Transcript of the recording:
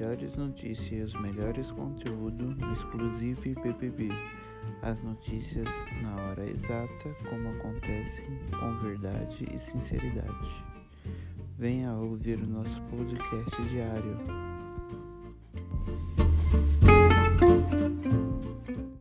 melhores notícias e os melhores conteúdo no exclusivo PPB. As notícias na hora exata, como acontecem, com verdade e sinceridade. Venha ouvir o nosso podcast diário.